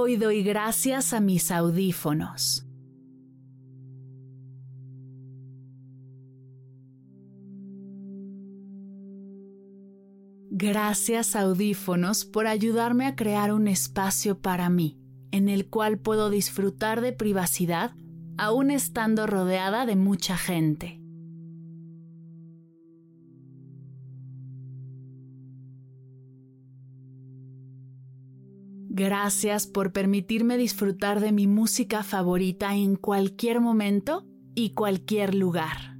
Hoy doy gracias a mis audífonos. Gracias audífonos por ayudarme a crear un espacio para mí, en el cual puedo disfrutar de privacidad aún estando rodeada de mucha gente. Gracias por permitirme disfrutar de mi música favorita en cualquier momento y cualquier lugar.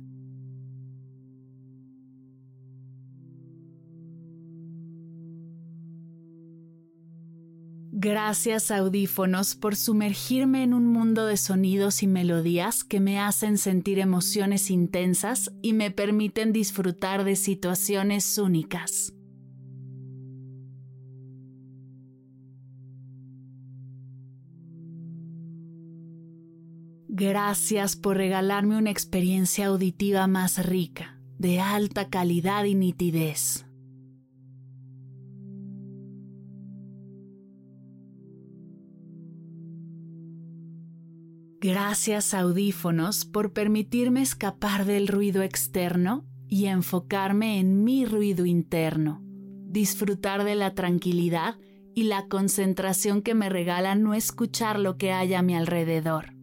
Gracias audífonos por sumergirme en un mundo de sonidos y melodías que me hacen sentir emociones intensas y me permiten disfrutar de situaciones únicas. Gracias por regalarme una experiencia auditiva más rica, de alta calidad y nitidez. Gracias audífonos por permitirme escapar del ruido externo y enfocarme en mi ruido interno, disfrutar de la tranquilidad y la concentración que me regala no escuchar lo que hay a mi alrededor.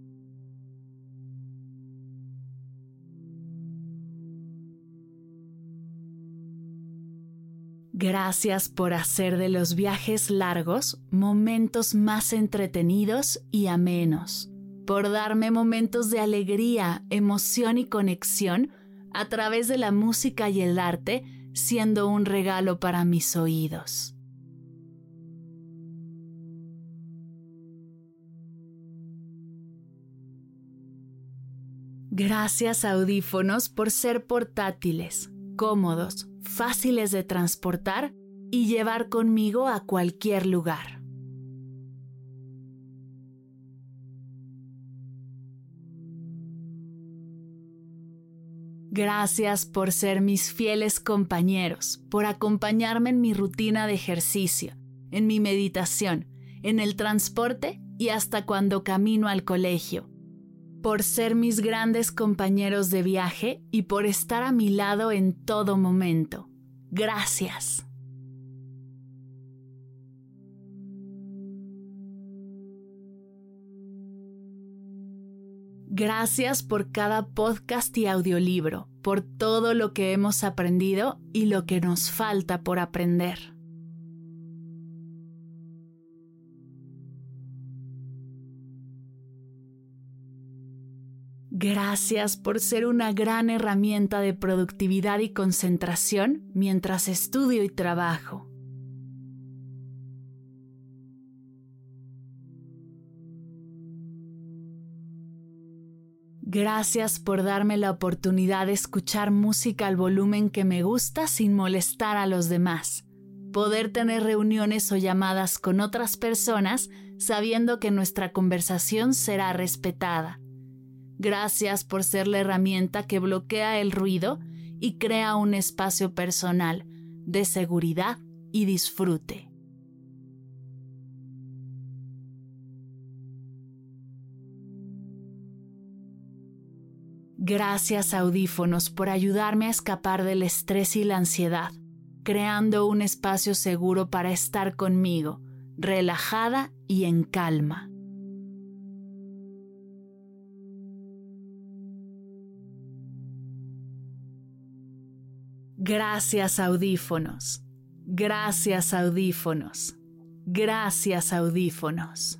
Gracias por hacer de los viajes largos momentos más entretenidos y amenos, por darme momentos de alegría, emoción y conexión a través de la música y el arte, siendo un regalo para mis oídos. Gracias audífonos por ser portátiles, cómodos, fáciles de transportar y llevar conmigo a cualquier lugar. Gracias por ser mis fieles compañeros, por acompañarme en mi rutina de ejercicio, en mi meditación, en el transporte y hasta cuando camino al colegio por ser mis grandes compañeros de viaje y por estar a mi lado en todo momento. Gracias. Gracias por cada podcast y audiolibro, por todo lo que hemos aprendido y lo que nos falta por aprender. Gracias por ser una gran herramienta de productividad y concentración mientras estudio y trabajo. Gracias por darme la oportunidad de escuchar música al volumen que me gusta sin molestar a los demás. Poder tener reuniones o llamadas con otras personas sabiendo que nuestra conversación será respetada. Gracias por ser la herramienta que bloquea el ruido y crea un espacio personal de seguridad y disfrute. Gracias audífonos por ayudarme a escapar del estrés y la ansiedad, creando un espacio seguro para estar conmigo, relajada y en calma. Gracias audífonos. Gracias audífonos. Gracias audífonos.